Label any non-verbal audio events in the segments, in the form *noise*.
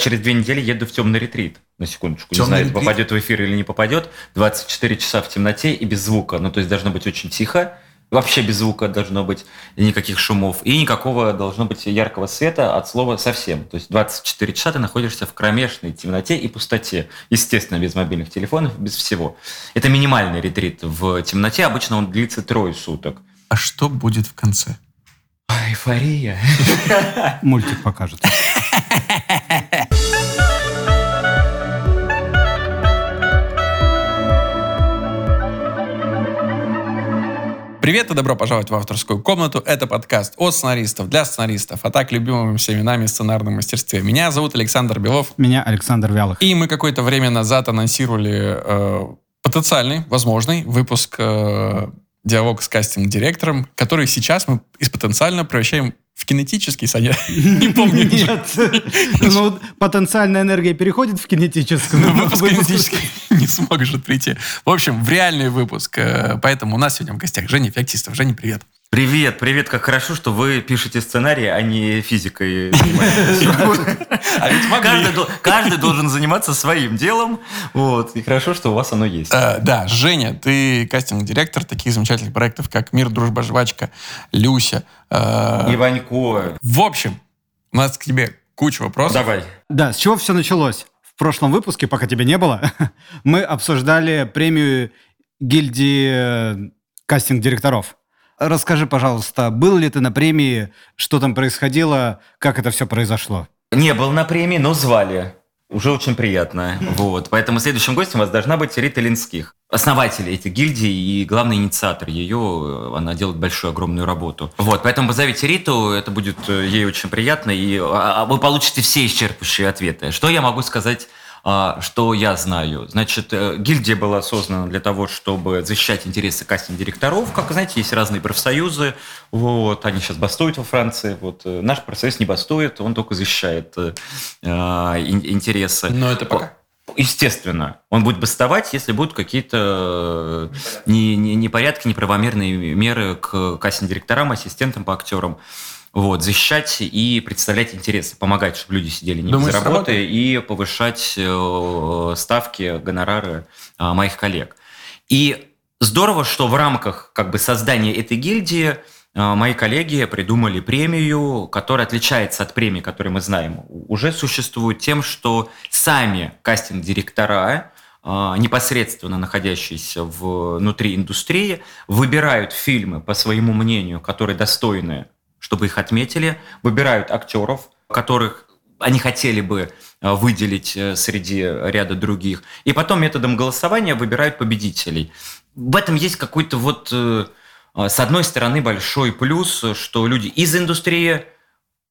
Через две недели еду в темный ретрит. На секундочку. Темный не знаю, ретрит? попадет в эфир или не попадет. 24 часа в темноте и без звука. Ну, то есть должно быть очень тихо. Вообще без звука должно быть, никаких шумов. И никакого должно быть яркого света от слова совсем. То есть 24 часа ты находишься в кромешной темноте и пустоте. Естественно, без мобильных телефонов, без всего. Это минимальный ретрит в темноте. Обычно он длится трое суток. А что будет в конце? Эйфория. Мультик покажет. *laughs* Привет и добро пожаловать в авторскую комнату. Это подкаст от сценаристов для сценаристов, а так любимыми всеми нами сценарном мастерстве. Меня зовут Александр Белов. Меня Александр Вялых. И мы какое-то время назад анонсировали э, потенциальный, возможный выпуск э, диалог с кастинг-директором, который сейчас мы из потенциально превращаем в кинетический, Саня? *laughs* Не помню. Нет. Ну, потенциальная энергия переходит в кинетическую. Ну, выпуск кинетический *laughs* не сможет прийти. В общем, в реальный выпуск. Э, поэтому у нас сегодня в гостях Женя Феоктистов. Женя, привет. Привет, привет, как хорошо, что вы пишете сценарий, а не физикой. *laughs* А *laughs* ведь каждый, каждый должен заниматься своим делом, вот, и хорошо, что у вас оно есть. Э, да, Женя, ты кастинг-директор таких замечательных проектов, как «Мир, дружба, жвачка», «Люся». Э, Иванько. В общем, у нас к тебе куча вопросов. Давай. Да, с чего все началось? В прошлом выпуске, пока тебя не было, *laughs* мы обсуждали премию гильдии кастинг-директоров. Расскажи, пожалуйста, был ли ты на премии, что там происходило, как это все произошло? Не был на премии, но звали. Уже очень приятно. Вот. Поэтому следующим гостем у вас должна быть Рита Линских. Основатель этих гильдий и главный инициатор ее. Она делает большую, огромную работу. Вот. Поэтому позовите Риту, это будет э, ей очень приятно, и а, а, вы получите все исчерпывающие ответы. Что я могу сказать что я знаю? Значит, э, гильдия была создана для того, чтобы защищать интересы кастинг-директоров. Как знаете, есть разные профсоюзы. Вот, они сейчас бастуют во Франции. Вот, э, наш профсоюз не бастует, он только защищает э, а, интересы. Но это пока. Естественно, он будет бастовать, если будут какие-то непорядки, неправомерные меры к кастинг-директорам, ассистентам по актерам вот, защищать и представлять интересы, помогать, чтобы люди сидели не Думаешь, без работы и повышать э, ставки, гонорары э, моих коллег. И здорово, что в рамках как бы создания этой гильдии э, мои коллеги придумали премию, которая отличается от премии, которую мы знаем. Уже существует тем, что сами кастинг-директора непосредственно находящиеся внутри индустрии, выбирают фильмы, по своему мнению, которые достойны чтобы их отметили, выбирают актеров, которых они хотели бы э, выделить э, среди ряда других, и потом методом голосования выбирают победителей. В этом есть какой-то вот, э, с одной стороны, большой плюс, что люди из индустрии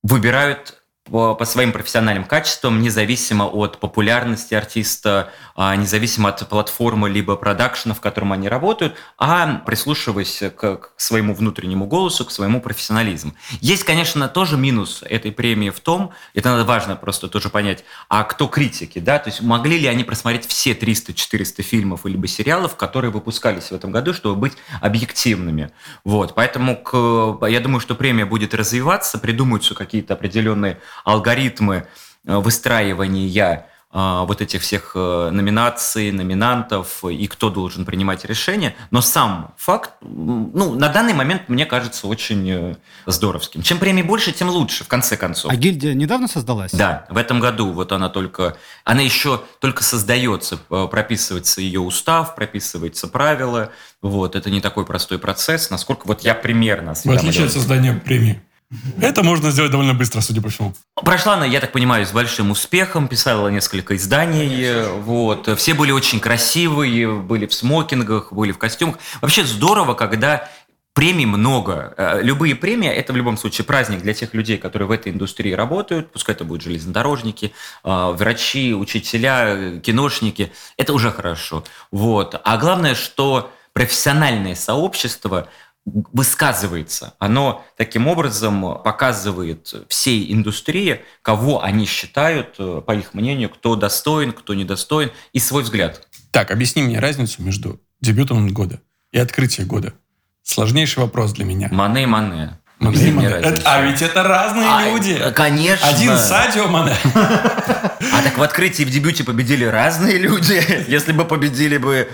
выбирают по, по своим профессиональным качествам, независимо от популярности артиста, а, независимо от платформы либо продакшена, в котором они работают, а прислушиваясь к, к своему внутреннему голосу, к своему профессионализму. Есть, конечно, тоже минус этой премии в том, это надо важно просто тоже понять, а кто критики, да, то есть могли ли они просмотреть все 300-400 фильмов либо сериалов, которые выпускались в этом году, чтобы быть объективными. Вот, поэтому к, я думаю, что премия будет развиваться, придумаются какие-то определенные алгоритмы э, выстраивания э, вот этих всех э, номинаций, номинантов и кто должен принимать решения. Но сам факт, ну, на данный момент, мне кажется, очень здоровским. Чем премий больше, тем лучше, в конце концов. А гильдия недавно создалась? Да, в этом году вот она только, она еще только создается, прописывается ее устав, прописывается правила. Вот, это не такой простой процесс, насколько вот я примерно... В отличие от создания премии. Это можно сделать довольно быстро, судя по всему. Прошла она, я так понимаю, с большим успехом, писала несколько изданий, вот. Все были очень красивые, были в смокингах, были в костюмах. Вообще здорово, когда премий много. Э, любые премии – это в любом случае праздник для тех людей, которые в этой индустрии работают. Пускай это будут железнодорожники, э, врачи, учителя, киношники. Это уже хорошо. Вот. А главное, что профессиональное сообщество – высказывается. Оно таким образом показывает всей индустрии, кого они считают, э, по их мнению, кто достоин, кто недостоин, и свой взгляд. Так, объясни мне разницу между дебютом года и открытием года. Сложнейший вопрос для меня. Мане-мане. Объясни мне. Это- А ведь это разные А, люди. Конечно. Один Садио Мане. А так в открытии и в дебюте победили разные люди. Если бы победили бы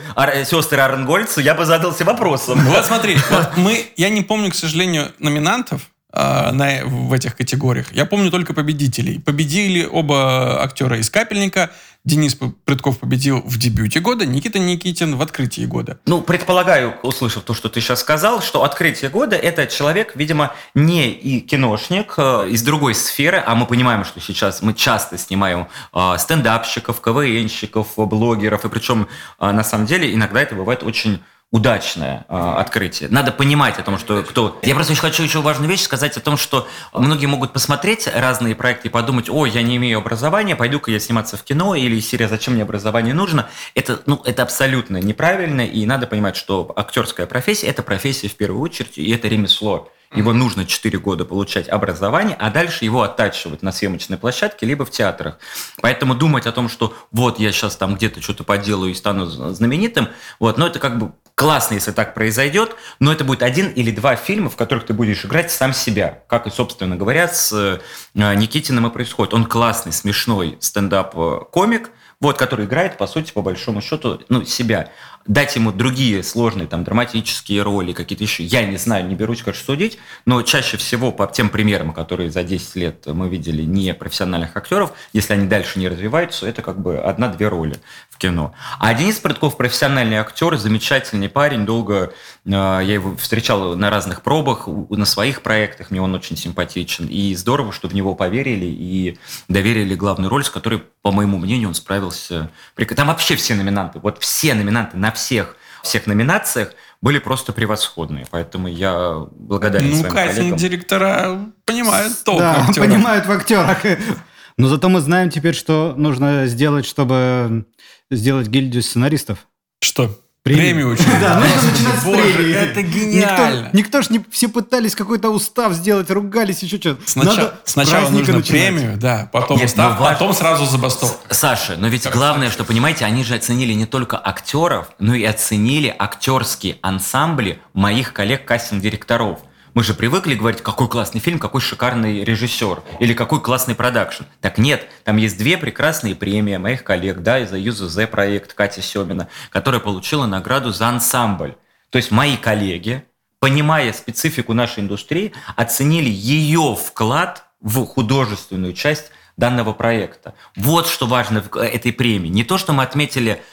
сестры Аренгольцы, я бы задался вопросом. Вот смотри, вот мы, я не помню, к сожалению, номинантов а, на, в этих категориях. Я помню только победителей. Победили оба актера из «Капельника». Денис Прытков победил в дебюте года, Никита Никитин в открытии года. Ну, предполагаю, услышав то, что ты сейчас сказал, что открытие года – это человек, видимо, не и киношник э, из другой сферы, а мы понимаем, что сейчас мы часто снимаем э, стендапщиков, КВНщиков, блогеров, и причем, э, на самом деле, иногда это бывает очень удачное э, открытие. Надо понимать о том, что кто... Я просто еще хочу еще важную вещь сказать о том, что многие могут посмотреть разные проекты и подумать, ой, я не имею образования, пойду-ка я сниматься в кино, или серия «Зачем мне образование нужно?» Это, ну, это абсолютно неправильно, и надо понимать, что актерская профессия – это профессия в первую очередь, и это ремесло. Его нужно 4 года получать образование, а дальше его оттачивать на съемочной площадке, либо в театрах. Поэтому думать о том, что вот я сейчас там где-то что-то поделаю и стану знаменитым, вот, но это как бы классно, если так произойдет, но это будет один или два фильма, в которых ты будешь играть сам себя, как и, собственно говоря, с э, Никитиным и происходит. Он классный, смешной стендап-комик, вот, который играет, по сути, по большому счету, ну, себя. Дать ему другие сложные, там, драматические роли, какие-то еще, я не знаю, не берусь, конечно, судить, но чаще всего по тем примерам, которые за 10 лет мы видели не профессиональных актеров, если они дальше не развиваются, это как бы одна-две роли в кино. А Денис Прытков профессиональный актер, замечательный парень, долго э, я его встречал на разных пробах, на своих проектах, мне он очень симпатичен, и здорово, что в него поверили и доверили главную роль, с которой, по моему мнению, он справился. Там вообще все номинанты, вот все номинанты на всех всех номинациях были просто превосходные, поэтому я благодарен Ну, своим коллегам. кастинг-директора понимают толк Да, актера. понимают в актерах. *laughs* Но зато мы знаем теперь, что нужно сделать, чтобы сделать гильдию сценаристов. Что? Премию. Учредить. Да, нужно начинать с Боже, премии. это гениально. никто ж не... Все пытались какой-то устав сделать, ругались, еще что-то. Сначала, Надо нужно начинать. премию, да, потом Нет, устав, ну, потом сразу забастовку. Саша, но ведь главное, что, понимаете, они же оценили не только актеров, но и оценили актерские ансамбли моих коллег-кастинг-директоров. Мы же привыкли говорить, какой классный фильм, какой шикарный режиссер или какой классный продакшн. Так нет, там есть две прекрасные премии моих коллег, да, и за ЮЗЗ проект Кати Семина, которая получила награду за ансамбль. То есть мои коллеги, понимая специфику нашей индустрии, оценили ее вклад в художественную часть данного проекта. Вот что важно в этой премии. Не то, что мы отметили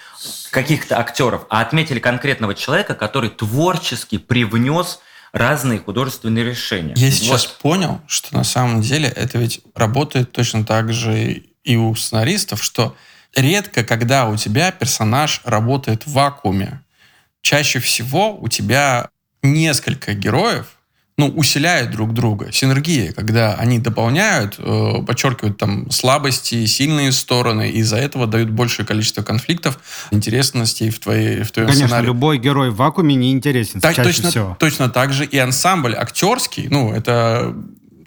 каких-то актеров, а отметили конкретного человека, который творчески привнес разные художественные решения. Я Вот. сейчас понял, что на самом деле это ведь работает точно так же и у сценаристов, что редко, когда у тебя персонаж работает в вакууме, чаще всего у тебя несколько героев, ну, усиляют друг друга. Синергия, когда они дополняют, э, подчеркивают там слабости, сильные стороны, и из-за этого дают большее количество конфликтов, интересностей в, твоей, в твоем Конечно, сценарии. любой герой в вакууме не интересен Так, чаще точно, всего. точно так же и ансамбль актерский, ну, это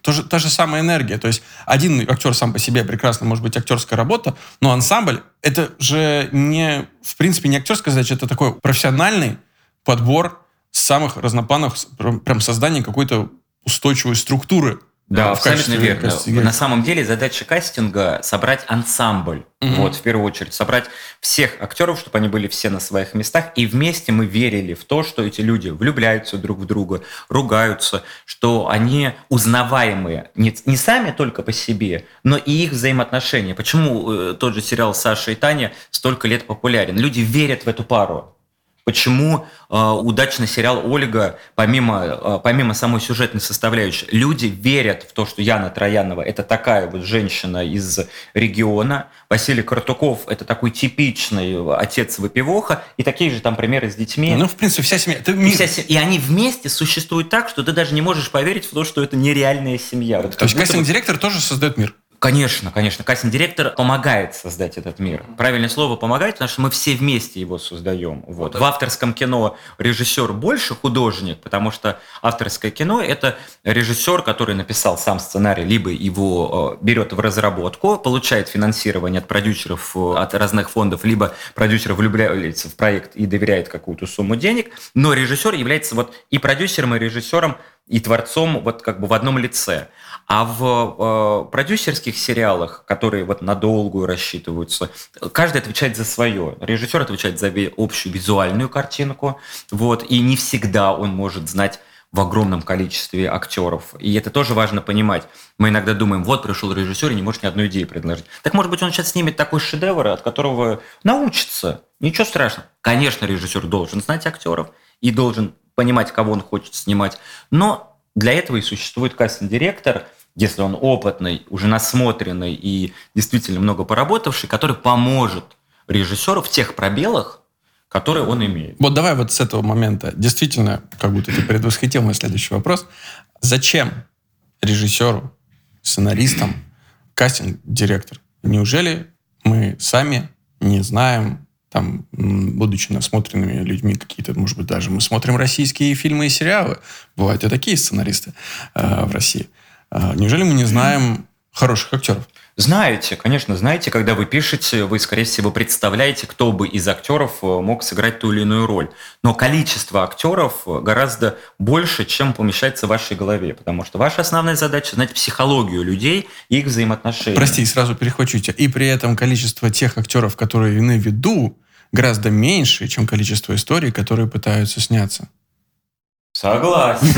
тоже, та же самая энергия. То есть один актер сам по себе прекрасно может быть актерская работа, но ансамбль это же не, в принципе, не актерская задача, это такой профессиональный подбор самых разноплановых, прям, создание какой-то устойчивой структуры. Да, в абсолютно качестве верно. кастинга. На самом деле задача кастинга собрать ансамбль. Мгм. Вот, в первую очередь, собрать всех актеров, чтобы они были все на своих местах, и вместе мы верили в то, что эти люди влюбляются друг в друга, ругаются, что они узнаваемые не, не сами только по себе, но и их взаимоотношения. Почему э, тот же сериал Саша и Таня столько лет популярен? Люди верят в эту пару. Почему э, удачный сериал Ольга, помимо, э, помимо самой сюжетной составляющей, люди верят в то, что Яна Троянова это такая вот женщина из региона, Василий Картуков это такой типичный отец выпивоха, и такие же там примеры с детьми. Ну, в принципе, вся семья. Это и, мир. вся се- и они вместе существуют так, что ты даже не можешь поверить в то, что это нереальная семья. Вот То есть будто бы- кастинг-директор тоже создает мир. Конечно, конечно. Кастинг-директор помогает создать этот мир. Правильное слово помогает, потому что мы все вместе его создаем. Вот. В авторском кино режиссер больше художник, потому что авторское кино – это режиссер, который написал сам сценарий, либо его э, берет в разработку, получает финансирование от продюсеров, э, от разных фондов, либо продюсер влюбляется в проект и доверяет какую-то сумму денег, но режиссер является вот и продюсером, и режиссером и творцом вот как бы в одном лице. А в э, продюсерских сериалах, которые вот на долгую рассчитываются, каждый отвечает за свое. Режиссер отвечает за общую визуальную картинку, вот, и не всегда он может знать в огромном количестве актеров. И это тоже важно понимать. Мы иногда думаем, вот пришел режиссер и не может ни одной идеи предложить. Так может быть он сейчас снимет такой шедевр, от которого научится. Ничего страшного. Конечно, режиссер должен знать актеров и должен понимать, кого он хочет снимать. Но для этого и существует кастинг-директор, если он опытный, уже насмотренный и действительно много поработавший, который поможет режиссеру в тех пробелах, которые он имеет. Вот давай вот с этого момента. Действительно, как будто ты предвосхитил мой следующий вопрос. Зачем режиссеру, сценаристам, кастинг-директор? Неужели мы сами не знаем, там, будучи насмотренными людьми какие-то, может быть, даже мы смотрим российские фильмы и сериалы, бывают и такие сценаристы э, в России. Э, неужели мы не знаем хороших актеров? Знаете, конечно, знаете, когда вы пишете, вы, скорее всего, представляете, кто бы из актеров э, мог сыграть ту или иную роль. Но количество актеров э, гораздо больше, чем помещается в вашей голове, потому что ваша основная задача знать психологию людей и их взаимоотношения. Прости, сразу перехвачу тебя. И при этом количество тех актеров, которые на виду, гораздо меньше, чем количество историй, которые пытаются сняться. Согласен. *laughs*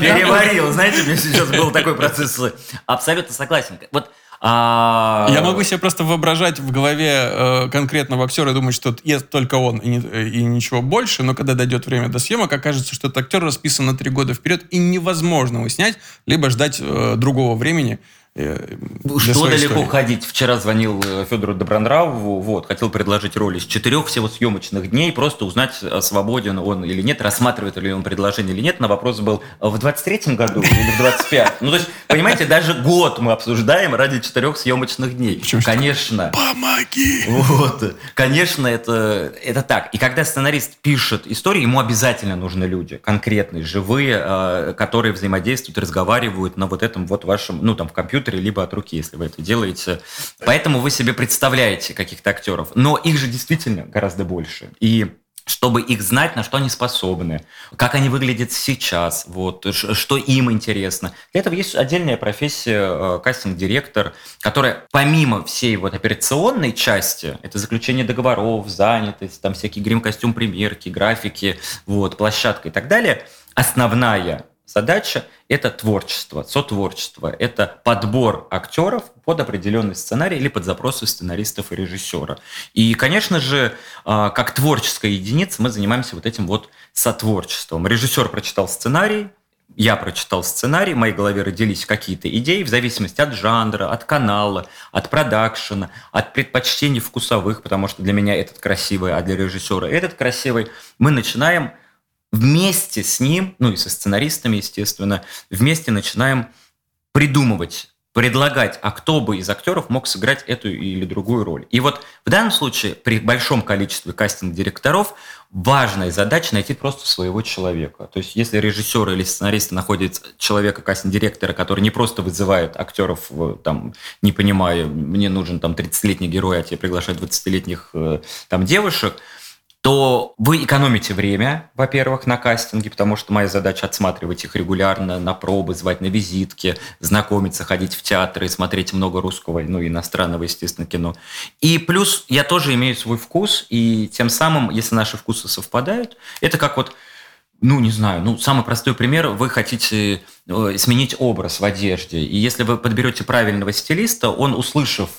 Переварил. Знаете, у меня сейчас был такой процесс. Абсолютно согласен. Вот а... Я могу себе просто воображать в голове э, конкретного актера и думать, что есть только он и, не, и ничего больше, но когда дойдет время до съемок, окажется, что этот актер расписан на три года вперед, и невозможно его снять, либо ждать э, другого времени, Что далеко истории. ходить? Вчера звонил э, Федору Добронравову, вот, хотел предложить роль из четырех всего съемочных дней, просто узнать, э, свободен он или нет, рассматривает ли он предложение или нет. На вопрос был в 23-м году или в 25 Ну, то есть, понимаете, даже год мы обсуждаем ради четырех съемочных дней. Почему Конечно. Помоги! Вот. Конечно, это, это так. И когда сценарист пишет историю, ему обязательно нужны люди, конкретные, живые, которые взаимодействуют, разговаривают на вот этом вот вашем, ну, там, в компьютере, компьютере, либо от руки, если вы это делаете. Поэтому вы себе представляете каких-то актеров. Но их же действительно гораздо больше. И чтобы их знать, на что они способны, как они выглядят сейчас, вот, что им интересно. Для этого есть отдельная профессия э, кастинг-директор, которая помимо всей вот операционной части, это заключение договоров, занятость, там всякие грим-костюм, примерки, графики, вот, площадка и так далее, основная задача – это творчество, сотворчество, это подбор актеров под определенный сценарий или под запросы сценаристов и режиссера. И, конечно же, а, как творческая единица мы занимаемся вот этим вот сотворчеством. Режиссер прочитал сценарий, я прочитал сценарий, в моей голове родились какие-то идеи в зависимости от жанра, от канала, от продакшена, от предпочтений вкусовых, потому что для меня этот красивый, а для режиссера этот красивый. Мы начинаем вместе с ним, ну и со сценаристами, естественно, вместе начинаем придумывать предлагать, а кто бы из актеров мог сыграть эту или другую роль. И вот в данном случае при большом количестве кастинг-директоров важная задача найти просто своего человека. То есть если режиссер или сценарист находит человека, кастинг-директора, который не просто вызывает актеров, там, не понимая, мне нужен там 30-летний герой, а тебе приглашают 20-летних э, там девушек – то вы экономите время, во-первых, на кастинге, потому что моя задача отсматривать их регулярно на пробы, звать на визитки, знакомиться, ходить в театры, смотреть много русского, ну, иностранного, естественно, кино. И плюс я тоже имею свой вкус, и тем самым, если наши вкусы совпадают, это как вот ну, не знаю, ну, самый простой пример, вы хотите сменить образ в одежде, и если вы подберете правильного стилиста, он, услышав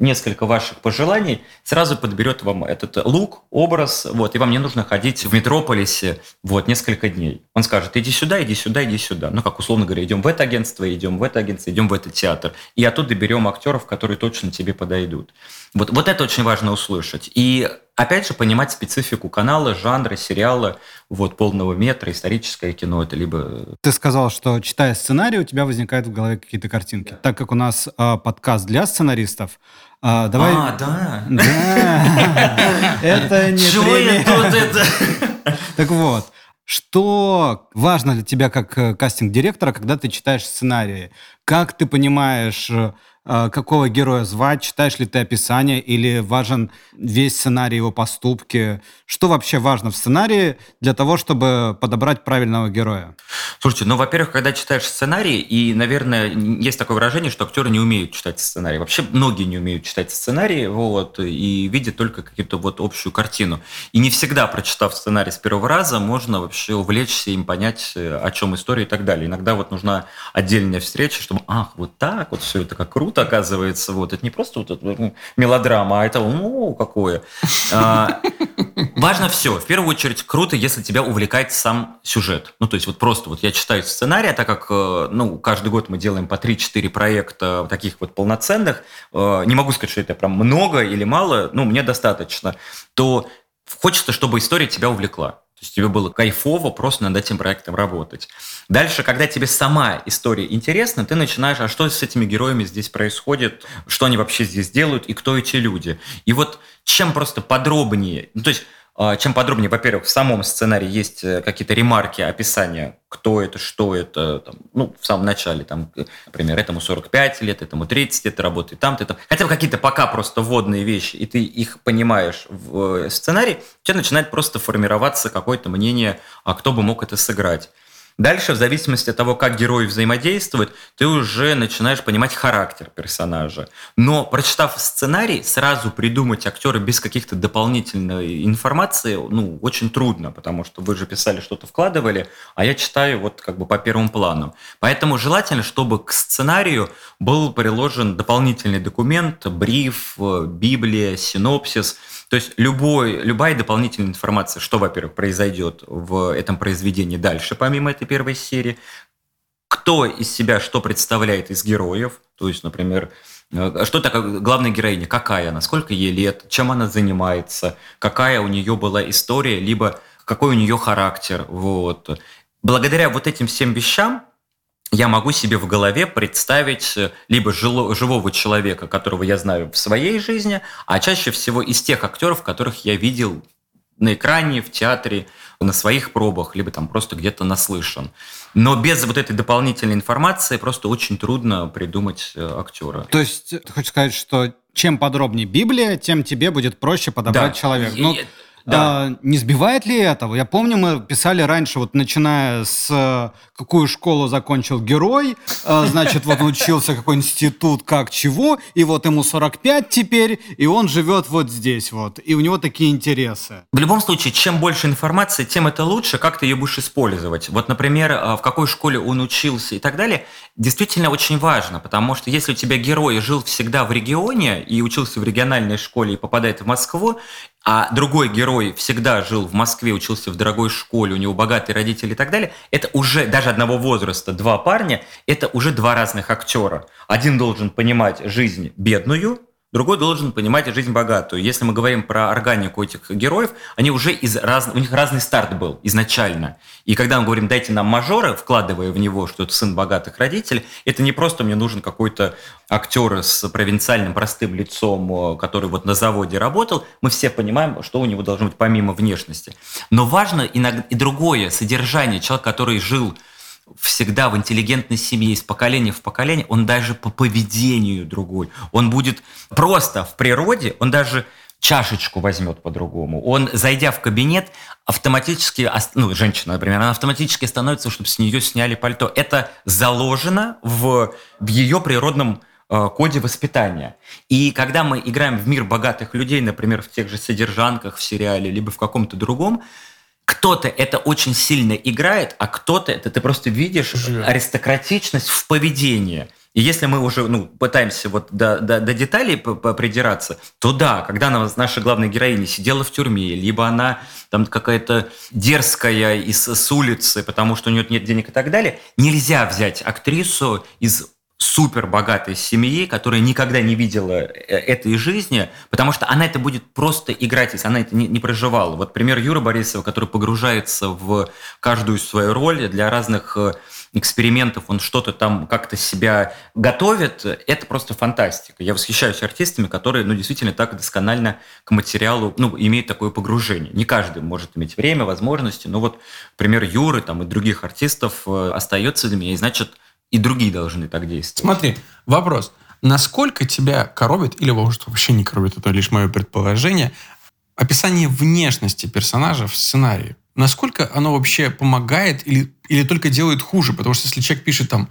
несколько ваших пожеланий, сразу подберет вам этот лук, образ, вот, и вам не нужно ходить в метрополисе, вот, несколько дней. Он скажет, иди сюда, иди сюда, иди сюда. Ну, как условно говоря, идем в это агентство, идем в это агентство, идем в этот театр. И оттуда берем актеров, которые точно тебе подойдут. Вот, вот это очень важно услышать. И опять же, понимать специфику канала, жанра, сериала, вот, полного метра, историческое кино, это либо... Ты сказал, что читая сценарий, у тебя возникают в голове какие-то картинки. Так как у нас э, подкаст для сценаристов, а, давай... А, да. Да. *laughs* Это не Чего я тут это... *laughs* Так вот, что важно для тебя как э, кастинг-директора, когда ты читаешь сценарии? Как ты понимаешь, э, какого героя звать, читаешь ли ты описание или важен весь сценарий, его поступки? Что вообще важно в сценарии для того, чтобы подобрать правильного героя? Слушайте, ну, во-первых, когда читаешь сценарий, и, наверное, есть такое выражение, что актеры не умеют читать сценарий. Вообще многие не умеют читать сценарий, вот, и видят только какую-то вот общую картину. И не всегда, прочитав сценарий с первого раза, можно вообще увлечься им, понять, о чем история и так далее. Иногда вот нужна отдельная встреча, чтобы, ах, вот так вот все это как круто оказывается. Вот, это не просто вот это, мелодрама, а это, ну, какое. А, важно все. В первую очередь, круто, если тебя увлекает сам сюжет. Ну, то есть вот просто вот я читаю сценарий, а так как, э, ну, каждый год мы делаем по 3-4 проекта таких вот полноценных, э, не могу сказать, что это прям много или мало, ну, мне достаточно, то хочется, чтобы история тебя увлекла. То есть тебе было кайфово просто над этим проектом работать. Дальше, когда тебе сама история интересна, ты начинаешь, а что с этими героями здесь происходит, что они вообще здесь делают и кто эти люди. И вот чем просто подробнее, ну, то есть чем подробнее, во-первых, в самом сценарии есть э, какие-то ремарки, описания, кто это, что это, там, ну, в самом начале, там, например, этому 45 лет, этому 30 лет, работает там-то, там. Хотя бы какие-то пока просто вводные вещи, и ты их понимаешь в э, сценарии, у тебя начинает просто формироваться какое-то мнение, а кто бы мог это сыграть. Дальше, в зависимости от того, как герой взаимодействует, ты уже начинаешь понимать характер персонажа. Но, прочитав сценарий, сразу придумать актера без каких-то дополнительной информации, ну, очень трудно, потому что вы же писали, что-то вкладывали, а я читаю вот как бы по первому плану. Поэтому желательно, чтобы к сценарию был приложен дополнительный документ, бриф, библия, синопсис – то есть любой, любая дополнительная информация, что, во-первых, произойдет в этом произведении дальше, помимо этой первой серии, кто из себя что представляет из героев, то есть, например, э, что такое главная героиня, какая она, сколько ей лет, чем она занимается, какая у нее была история, либо какой у нее характер. Вот. Благодаря вот этим всем вещам я могу себе в голове представить э, либо жило, живого человека, которого я знаю в своей жизни, а чаще всего из тех актеров, которых я видел на экране, в театре, на своих пробах, либо там просто где-то наслышан. Но без вот этой дополнительной информации просто очень трудно придумать э, актера. То есть ты хочешь сказать, что чем подробнее Библия, тем тебе будет проще подобрать да. человека. Ну, да. А, не сбивает ли этого? Я помню, мы писали раньше, вот начиная с э, какую школу закончил герой, э, значит, вот учился какой институт, как чего, и вот ему 45 теперь, и он живет вот здесь вот, и у него такие интересы. В любом случае, чем больше информации, тем это лучше, как ты ее будешь использовать. Вот, например, э, в какой школе он учился и так далее, действительно очень важно, потому что если у тебя герой жил всегда в регионе и учился в региональной школе и попадает в Москву, а другой герой всегда жил в Москве, учился в дорогой школе, у него богатые родители и так далее, это уже даже одного возраста два парня, это уже два разных актера. Один должен понимать жизнь бедную, другой должен понимать жизнь богатую. Если мы говорим про органику этих героев, они уже из раз... у них разный старт был изначально. И когда мы говорим «дайте нам мажора», вкладывая в него, что это сын богатых родителей, это не просто мне нужен какой-то актер с провинциальным простым лицом, который вот на заводе работал. Мы все понимаем, что у него должно быть помимо внешности. Но важно иногда и другое содержание. Человек, который жил всегда в интеллигентной семье из поколения в поколение, он даже по поведению другой. Он будет просто в природе, он даже чашечку возьмет по-другому. Он, зайдя в кабинет, автоматически, ну, женщина, например, она автоматически становится, чтобы с нее сняли пальто. Это заложено в, в ее природном э, коде воспитания. И когда мы играем в мир богатых людей, например, в тех же содержанках в сериале, либо в каком-то другом, кто-то это очень сильно играет, а кто-то это ты просто видишь Живет. аристократичность в поведении. И если мы уже ну, пытаемся вот до, до, до деталей придираться, то да, когда наша главная героиня сидела в тюрьме, либо она там какая-то дерзкая из с улицы, потому что у нее нет денег и так далее, нельзя взять актрису из супер богатой семьи, которая никогда не видела э, этой жизни, потому что она это будет просто играть, если она это не, не проживала. Вот пример Юры Борисова, который погружается в каждую свою роль для разных э, экспериментов, он что-то там как-то себя готовит, это просто фантастика. Я восхищаюсь артистами, которые, ну, действительно так досконально к материалу, ну, имеют такое погружение. Не каждый может иметь время, возможности, но вот пример Юры там и других артистов э, остается для меня, и значит, и другие должны так действовать. Смотри, вопрос. Насколько тебя коробит, или может вообще не коробит, это лишь мое предположение, описание внешности персонажа в сценарии? Насколько оно вообще помогает или, или только делает хуже? Потому что если человек пишет там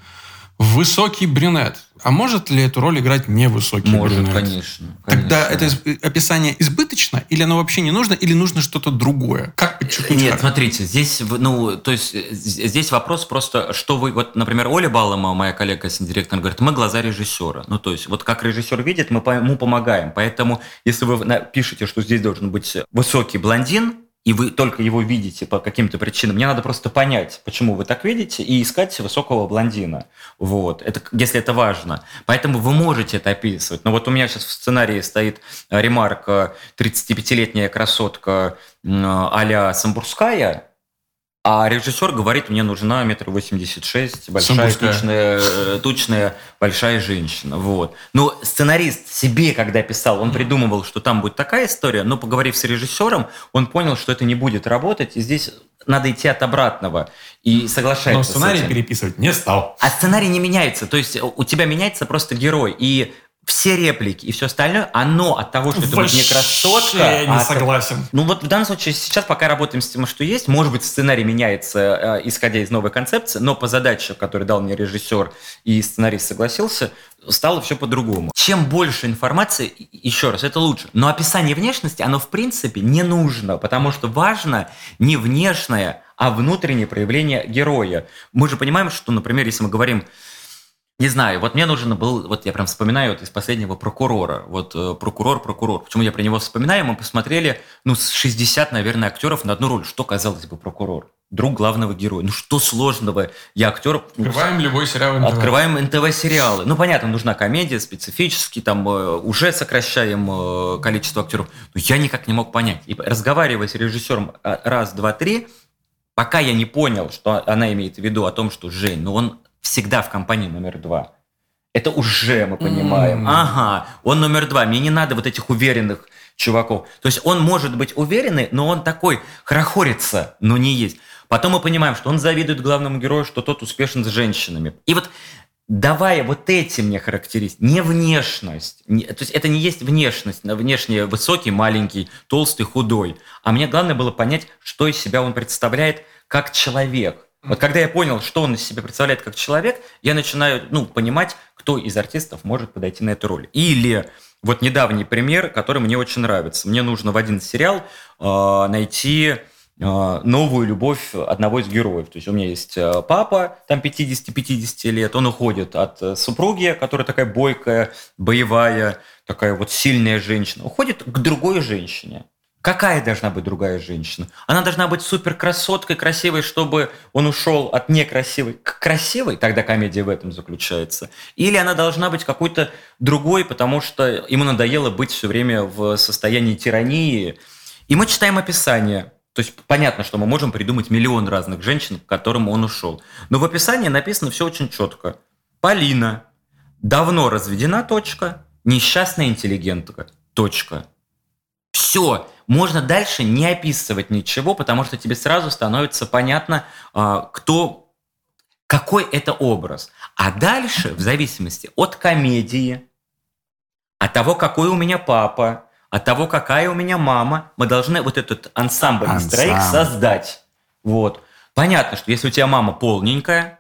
высокий брюнет. А может ли эту роль играть невысокий Может, брюнет? конечно, Тогда конечно. это из- описание избыточно или оно вообще не нужно, или нужно что-то другое? Как подчеркнуть? Нет, смотрите, здесь, ну, то есть э, здесь вопрос просто, что вы, вот, например, Оля Балама, моя коллега, директор, говорит, мы глаза режиссера. Ну, то есть, вот как режиссер видит, мы ему помогаем. Поэтому, если вы пишете, что здесь должен быть высокий блондин, и вы только его видите по каким-то причинам, мне надо просто понять, почему вы так видите, и искать высокого блондина. Вот, это, если это важно. Поэтому вы можете это описывать. Но вот у меня сейчас в сценарии стоит э, ремарка 35-летняя красотка а-ля Самбурская, а режиссер говорит, мне нужна метр восемьдесят шесть, большая, тучная, э, тучная, большая женщина. Вот. Но сценарист себе, когда писал, он придумывал, что там будет такая история, но поговорив с режиссером, он понял, что это не будет работать, и здесь надо идти от обратного. И соглашается Но с сценарий этим. переписывать не стал. А сценарий не меняется. То есть у тебя меняется просто герой. И все реплики и все остальное, оно от того, что это будет не красотка, я не а от- согласен. ну вот в данном случае сейчас пока работаем с тем, что есть. Может быть, сценарий меняется, э, исходя из новой концепции, но по задаче, которую дал мне режиссер и сценарист согласился, стало все по-другому. Чем больше информации, еще раз, это лучше. Но описание внешности, оно в принципе не нужно, потому что важно не внешнее, а внутреннее проявление героя. Мы же понимаем, что, например, если мы говорим не знаю, вот мне нужен был, вот я прям вспоминаю вот из последнего прокурора, вот э, прокурор, прокурор. Почему я про него вспоминаю? Мы посмотрели, ну, с 60, наверное, актеров на одну роль. Что, казалось бы, прокурор? Друг главного героя. Ну, что сложного? Я актер... ну, Открываем любой сериал. НТВ. Открываем НТВ-сериалы. Ну, понятно, нужна комедия, специфически, там э, уже сокращаем э, количество актеров. Но я никак не мог понять. И разговаривая с режиссером э, раз, два, три, пока я не понял, что она имеет в виду о том, что Жень, ну он всегда в компании номер два. Это уже мы понимаем. М. Ага, он номер два. Мне не надо вот этих уверенных чуваков. То есть он может быть уверенный, но он такой хорохорится, но не есть. Потом мы понимаем, что он завидует главному герою, что тот успешен с женщинами. И вот давая вот эти мне характеристики, не внешность, не- то есть это не есть внешность, на внешне высокий, маленький, толстый, худой, а мне главное было понять, что из себя он представляет как человек. Вот когда я понял, что он из себя представляет как человек, я начинаю ну, понимать, кто из артистов может подойти на эту роль. Или вот недавний пример, который мне очень нравится. Мне нужно в один сериал э, найти э, новую любовь одного из героев. То есть у меня есть э, папа, там 50-50 лет, он уходит от э, супруги, которая такая бойкая, боевая, такая вот сильная женщина, уходит к другой женщине. Какая должна быть другая женщина? Она должна быть супер красоткой, красивой, чтобы он ушел от некрасивой к красивой, тогда комедия в этом заключается. Или она должна быть какой-то другой, потому что ему надоело быть все время в состоянии тирании. И мы читаем описание. То есть понятно, что мы можем придумать миллион разных женщин, к которым он ушел. Но в описании написано все очень четко. Полина. Давно разведена, точка. Несчастная интеллигентка, точка. Все, можно дальше не описывать ничего, потому что тебе сразу становится понятно, а, кто, какой это образ. А дальше, в зависимости от комедии, от того, какой у меня папа, от того, какая у меня мама, мы должны вот этот ансамбль из троих создать. Вот. Понятно, что если у тебя мама полненькая,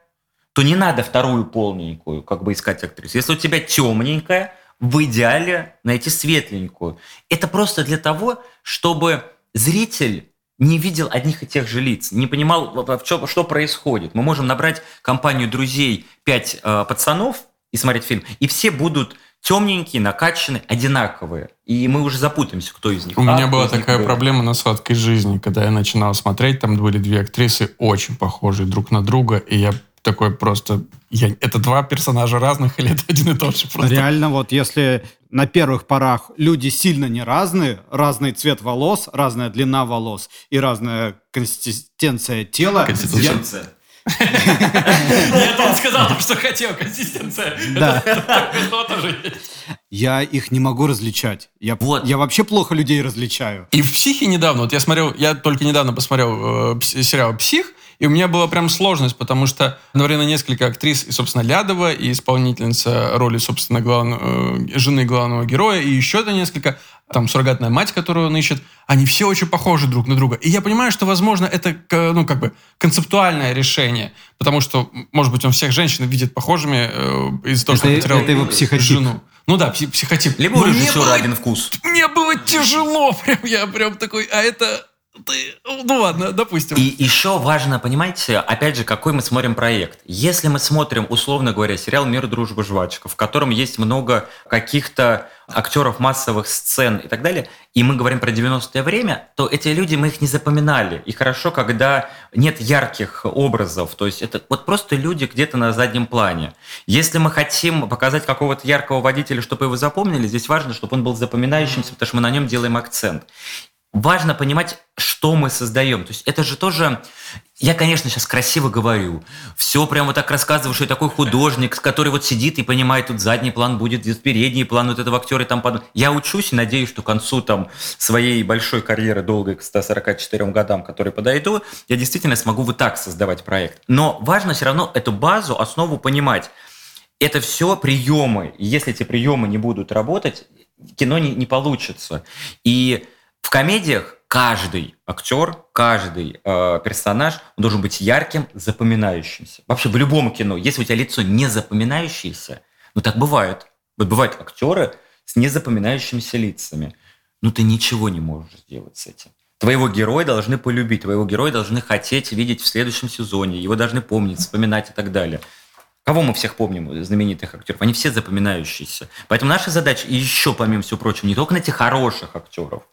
то не надо вторую полненькую, как бы искать актрису. Если у тебя темненькая, в идеале найти светленькую. Это просто для того, чтобы зритель не видел одних и тех же лиц, не понимал, в- что происходит. Мы можем набрать компанию друзей пять э, пацанов и смотреть фильм, и все будут темненькие, накачанные, одинаковые. И мы уже запутаемся, кто из них. У А, меня была такая Б. проблема на сладкой жизни, когда я начинал смотреть, там были две актрисы очень похожие друг на друга, и я такой просто... Я, это два персонажа разных или это один и тот же? Просто Реально, вот если на первых порах люди сильно не разные, разный цвет волос, разная длина волос и разная консистенция тела, Конституция. я-. Нет, он сказал, что хотел, консистенция. Да. Я их не могу различать. Я, Вот. я вообще плохо людей различаю. И в «Психе» недавно, вот я смотрел, я только недавно посмотрел э, пс- сериал «Псих», И у меня была прям сложность, потому что одновременно несколько актрис, и, собственно, Лядова, и исполнительница роли, собственно, главного, э, жены главного героя, и еще то несколько, там, суррогатная мать, которую он ищет, они все очень похожи друг на друга. И я понимаю, что, возможно, это, ну, как бы, концептуальное решение, потому что, может быть, он всех женщин видит похожими э, из-за того, это, что потерял это его психотип. жену. Ну да, психотип. Либо у режиссера один вкус. Мне было тяжело, прям я прям такой, а это ты, ну ладно, допустим. И еще важно, понимаете, опять же, какой мы смотрим проект. Если мы смотрим, условно говоря, сериал «Мир, дружба, жвачка», в котором есть много каких-то актеров массовых сцен и так далее, и мы говорим про 90-е время, то эти люди, мы их не запоминали. И хорошо, когда нет ярких образов, то есть это вот просто люди где-то на заднем плане. Если мы хотим показать какого-то яркого водителя, чтобы его запомнили, здесь важно, чтобы он был запоминающимся, потому что мы на нем делаем акцент важно понимать, что мы создаем. То есть это же тоже... Я, конечно, сейчас красиво говорю. Все прям вот так рассказываю, что я такой художник, который вот сидит и понимает, тут задний план будет, здесь передний план вот этого актера там под... Я учусь и надеюсь, что к концу там своей большой карьеры, долгой к 144 годам, которые подойду, я действительно смогу вот так создавать проект. Но важно все равно эту базу, основу понимать. Это все приемы. Если эти приемы не будут работать, кино не, не получится. И в комедиях каждый актер, каждый э, персонаж должен быть ярким, запоминающимся. Вообще в любом кино, если у тебя лицо не запоминающееся, ну так бывает. Вот бывают актеры с незапоминающимися лицами. Ну ты ничего не можешь сделать с этим. Твоего героя должны полюбить, твоего героя должны хотеть видеть в следующем сезоне, его должны помнить, вспоминать и так далее. Кого мы всех помним, знаменитых актеров? Они все запоминающиеся. Поэтому наша задача еще, помимо всего прочего, не только найти хороших актеров,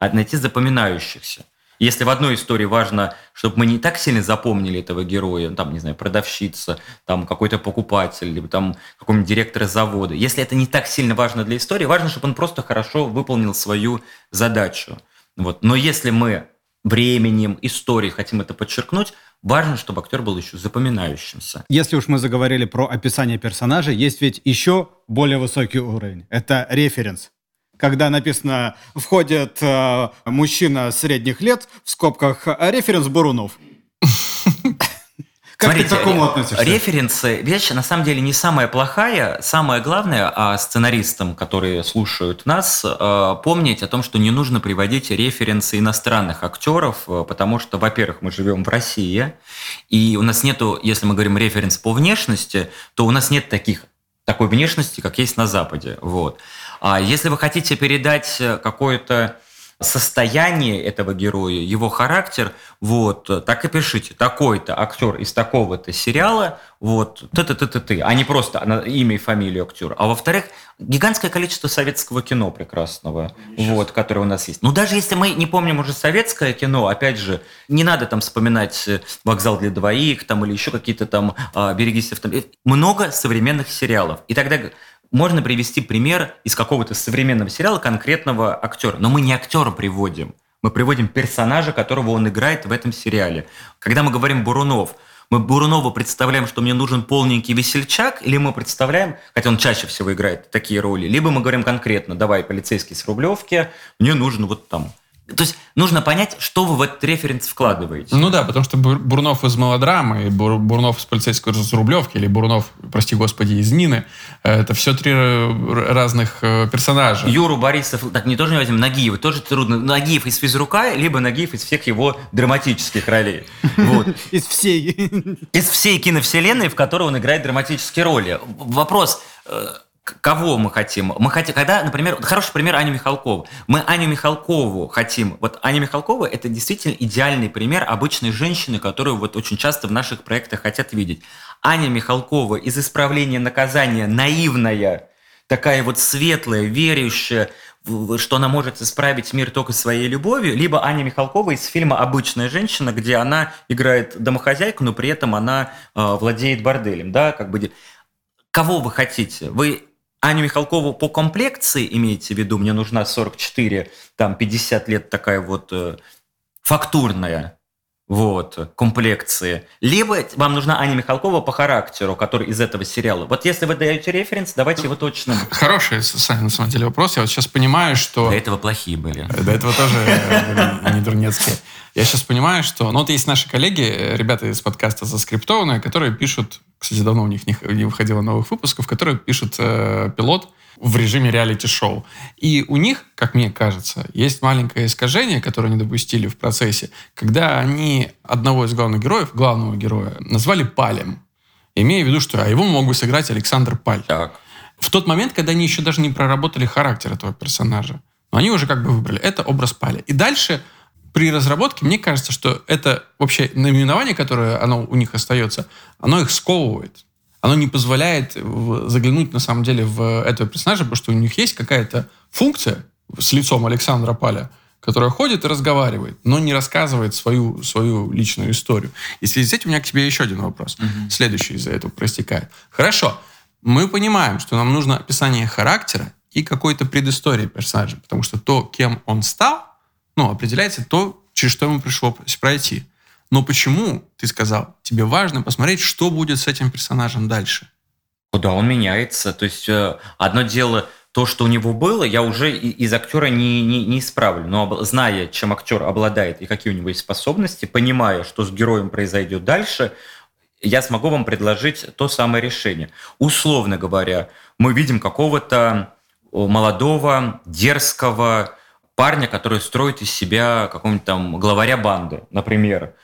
а найти запоминающихся. Если в одной истории важно, чтобы мы не так сильно запомнили этого героя, там, не знаю, продавщица, там какой-то покупатель, либо там какой-нибудь директор завода, если это не так сильно важно для истории, важно, чтобы он просто хорошо выполнил свою задачу. Вот. Но если мы временем, историей хотим это подчеркнуть, важно, чтобы актер был еще запоминающимся. Если уж мы заговорили про описание персонажа, есть ведь еще более высокий уровень. Это референс когда написано «входит э, мужчина средних лет», в скобках «референс Бурунов». Как Смотрите, ты к такому относишься? Референсы – вещь, на самом деле, не самая плохая. Самое главное, а сценаристам, которые слушают нас, э, помнить о том, что не нужно приводить референсы иностранных актеров, э, потому что, во-первых, мы живем в России, и у нас нету, если мы говорим референс по внешности, то у нас нет таких такой внешности, как есть на Западе. Вот. А если вы хотите передать э, какое-то состояние этого героя, его характер, вот, так и пишите. Такой-то актер из такого-то сериала, вот, ты-ты-ты-ты-ты, а не просто имя и фамилию актера. А во-вторых, гигантское количество советского кино прекрасного, Сейчас. вот, которое у нас есть. Ну, даже если мы не помним уже советское кино, опять же, не надо там вспоминать «Вокзал для двоих», там, или еще какие-то там «Берегись автомобиля». Много современных сериалов. И тогда можно привести пример из какого-то современного сериала конкретного актера, но мы не актера приводим, мы приводим персонажа, которого он играет в этом сериале. Когда мы говорим Бурунов, мы Бурунова представляем, что мне нужен полненький весельчак, или мы представляем, хотя он чаще всего играет такие роли, либо мы говорим конкретно, давай, полицейский с Рублевки, мне нужен вот там то есть нужно понять, что вы в этот референс вкладываете. Ну да, потому что Бурнов из мелодрамы, Бурнов из полицейской Рублевки, или Бурнов, прости господи, из Нины, э, это все три разных э, персонажа. Юру Борисов, так не тоже не возьмем, Нагиева, тоже трудно. Нагиев из физрука, либо Нагиев из всех его драматических ролей. Вот. *laughs* Из всей. Из всей киновселенной, в которой он играет драматические роли. Вопрос, э, кого мы хотим? Мы хотим, когда, например, хороший пример Аня Михалкова. Мы Аню Михалкову хотим. Вот Аня Михалкова – это действительно идеальный пример обычной женщины, которую вот очень часто в наших проектах хотят видеть. Аня Михалкова из «Исправления наказания» наивная, такая вот светлая, верящая, что она может исправить мир только своей любовью, либо Аня Михалкова из фильма «Обычная женщина», где она играет домохозяйку, но при этом она э, владеет борделем, да, как бы кого вы хотите? Вы Аню Михалкову по комплекции имеете в виду, мне нужна 44, там 50 лет такая вот э, фактурная. Вот, комплекции, либо вам нужна Аня Михалкова по характеру, который из этого сериала. Вот если вы даете референс, давайте его точно. Хороший, Саня, на самом деле, вопрос. Я вот сейчас понимаю, что... До этого плохие были. До этого тоже не дурнецкие. Я сейчас понимаю, что... Ну, вот есть наши коллеги, ребята из подкаста «Заскриптованные», которые пишут... Кстати, давно у них не выходило новых выпусков, которые пишут э, пилот в режиме реалити-шоу. И у них, как мне кажется, есть маленькое искажение, которое они допустили в процессе, когда они одного из главных героев, главного героя, назвали Палем, имея в виду, что а его мог бы сыграть Александр Паль. Так. В тот момент, когда они еще даже не проработали характер этого персонажа, но они уже как бы выбрали. Это образ Паля. И дальше при разработке, мне кажется, что это вообще наименование, которое оно у них остается, оно их сковывает оно не позволяет заглянуть на самом деле в этого персонажа, потому что у них есть какая-то функция с лицом Александра Паля, которая ходит и разговаривает, но не рассказывает свою, свою личную историю. И в связи с этим у меня к тебе еще один вопрос. Угу. Следующий из-за этого проистекает. Хорошо, мы понимаем, что нам нужно описание характера и какой-то предыстории персонажа, потому что то, кем он стал, ну, определяется то, через что ему пришлось пройти. Но почему, ты сказал, тебе важно посмотреть, что будет с этим персонажем дальше? Да, он меняется. То есть э, одно дело то, что у него было, я уже из актера не, не, не исправлю. Но зная, чем актер обладает и какие у него есть способности, понимая, что с героем произойдет дальше, я смогу вам предложить то самое решение. Условно говоря, мы видим какого-то молодого, дерзкого парня, который строит из себя какого-нибудь там главаря банды, например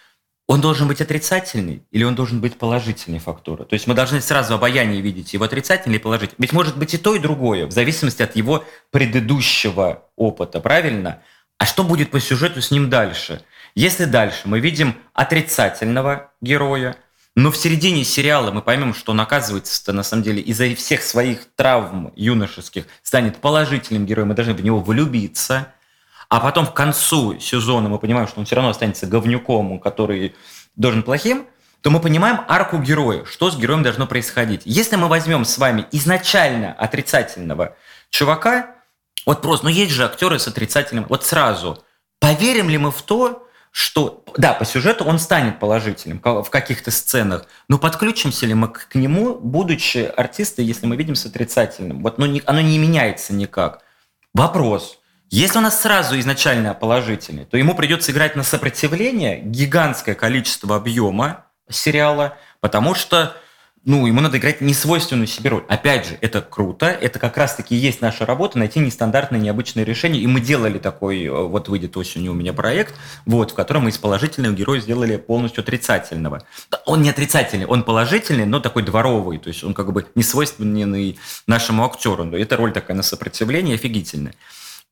он должен быть отрицательный или он должен быть положительной фактуры? То есть мы должны сразу обаяние видеть, его отрицательный или положительный. Ведь может быть и то, и другое, в зависимости от его предыдущего опыта, правильно? А что будет по сюжету с ним дальше? Если дальше мы видим отрицательного героя, но в середине сериала мы поймем, что он оказывается на самом деле из-за всех своих травм юношеских станет положительным героем, мы должны в него влюбиться – а потом в концу сезона мы понимаем, что он все равно останется говнюком, который должен плохим, то мы понимаем арку героя, что с героем должно происходить. Если мы возьмем с вами изначально отрицательного чувака, вот просто, ну есть же актеры с отрицательным, вот сразу, поверим ли мы в то, что, да, по сюжету он станет положительным в каких-то сценах, но подключимся ли мы к нему, будучи артисты, если мы видим с отрицательным? Вот ну, оно не меняется никак. Вопрос – если у нас сразу изначально положительный, то ему придется играть на сопротивление гигантское количество объема сериала, потому что ну, ему надо играть несвойственную себе роль. Опять же, это круто, это как раз-таки есть наша работа, найти нестандартные, необычные решения, и мы делали такой, э, вот выйдет осенью у меня проект, вот, в котором мы из положительного героя сделали полностью отрицательного. Он не отрицательный, он положительный, но такой дворовый, то есть он как бы несвойственный нашему актеру. Это роль такая на сопротивление офигительная.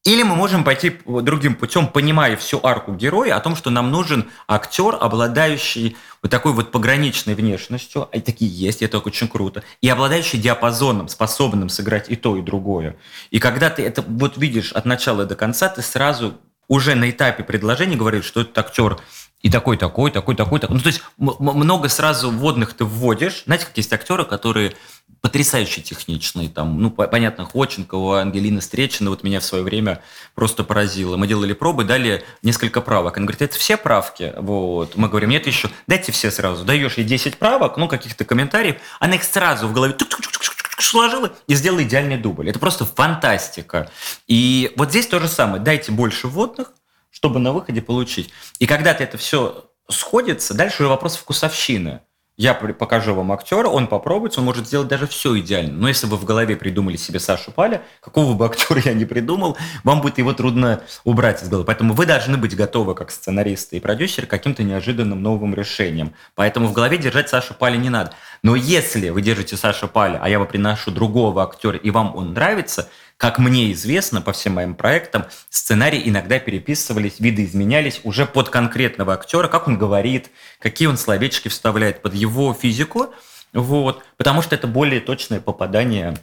Или мы можем пойти другим путем, понимая всю арку героя, о том, что нам нужен актер, обладающий вот такой вот пограничной внешностью, и такие есть, и это очень круто, и обладающий диапазоном, способным сыграть и то, и другое. И когда ты это вот видишь от начала до конца, ты сразу уже на этапе предложения говоришь, что этот актер и такой, такой, такой, такой, такой. Ну, то есть много сразу вводных ты вводишь. Знаете, как есть актеры, которые потрясающе техничные. Там, ну, понятно, Ходченкова, Ангелина Стречина вот меня в свое время просто поразило. Мы делали пробы, дали несколько правок. Она говорит, это все правки? Вот. Мы говорим, нет, еще, дайте все сразу. Даешь ей 10 правок, ну, каких-то комментариев. Она их сразу в голове сложила и сделала идеальный дубль. Это просто фантастика. И вот здесь то же самое. Дайте больше вводных, чтобы на выходе получить. И когда-то это все сходится, дальше уже вопрос вкусовщины. Я покажу вам актера, он попробует, он может сделать даже все идеально. Но если вы в голове придумали себе Сашу Паля, какого бы актера я не придумал, вам будет его трудно убрать из головы. Поэтому вы должны быть готовы, как сценаристы и продюсеры, к каким-то неожиданным новым решениям. Поэтому в голове держать Сашу Паля не надо. Но если вы держите Сашу Паля, а я вам приношу другого актера, и вам он нравится – как мне известно по всем моим проектам, сценарии иногда переписывались, виды изменялись уже под конкретного актера, как он говорит, какие он словечки вставляет под его физику, вот, потому что это более точное попадание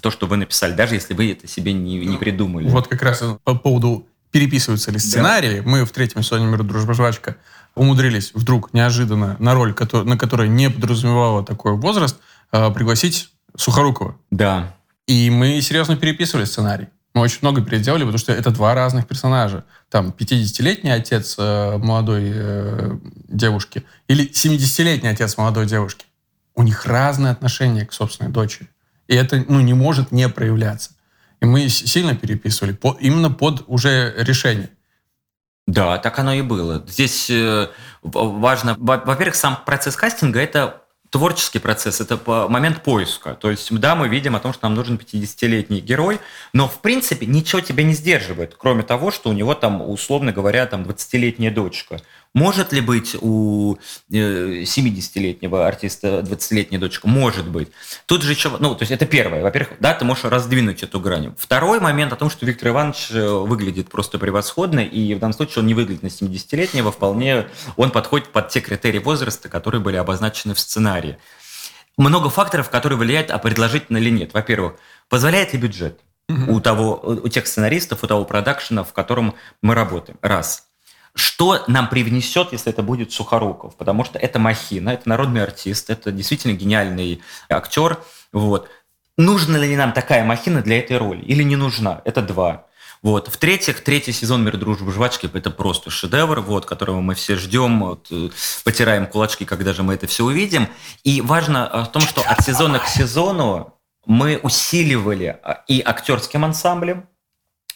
то, что вы написали, даже если вы это себе не, не придумали. Вот как раз по поводу переписываются ли сценарии, да. мы в третьем сезоне «Мира, дружба, жвачка» умудрились вдруг неожиданно на роль, на которой не подразумевала такой возраст, а, пригласить Сухорукова. Да. И мы серьезно переписывали сценарий. Мы очень много переделали, потому что это два разных персонажа. Там 50-летний отец э, молодой э, девушки или 70-летний отец молодой девушки. У них разные отношения к собственной дочери. И это ну, не может не проявляться. И мы сильно переписывали по, именно под уже решение. Да, так оно и было. Здесь э, важно, во-первых, сам процесс кастинга – это творческий процесс, это момент поиска. То есть, да, мы видим о том, что нам нужен 50-летний герой, но, в принципе, ничего тебя не сдерживает, кроме того, что у него там, условно говоря, там 20-летняя дочка. Может ли быть у 70-летнего э, артиста 20-летняя дочка? Может быть. Тут же еще, ну, то есть это первое. Во-первых, да, ты можешь раздвинуть эту грань. Второй момент о том, что Виктор Иванович э, выглядит просто превосходно, и в данном случае он не выглядит на 70-летнего, вполне он подходит под те критерии возраста, которые были обозначены в сценарии. Много факторов, которые влияют, а предложительно или нет. Во-первых, позволяет ли бюджет? У того, у тех сценаристов, у того продакшена, в котором мы работаем. Раз что нам привнесет, если это будет Сухоруков, потому что это махина, это народный артист, это действительно гениальный актер. Вот. Нужна ли нам такая махина для этой роли или не нужна? Это два. Вот. В-третьих, третий сезон «Мир, дружбы, жвачки» – это просто шедевр, вот, которого мы все ждем, вот, э, потираем кулачки, когда же мы это все увидим. И важно в том, что от сезона к сезону мы усиливали а, и актерским ансамблем,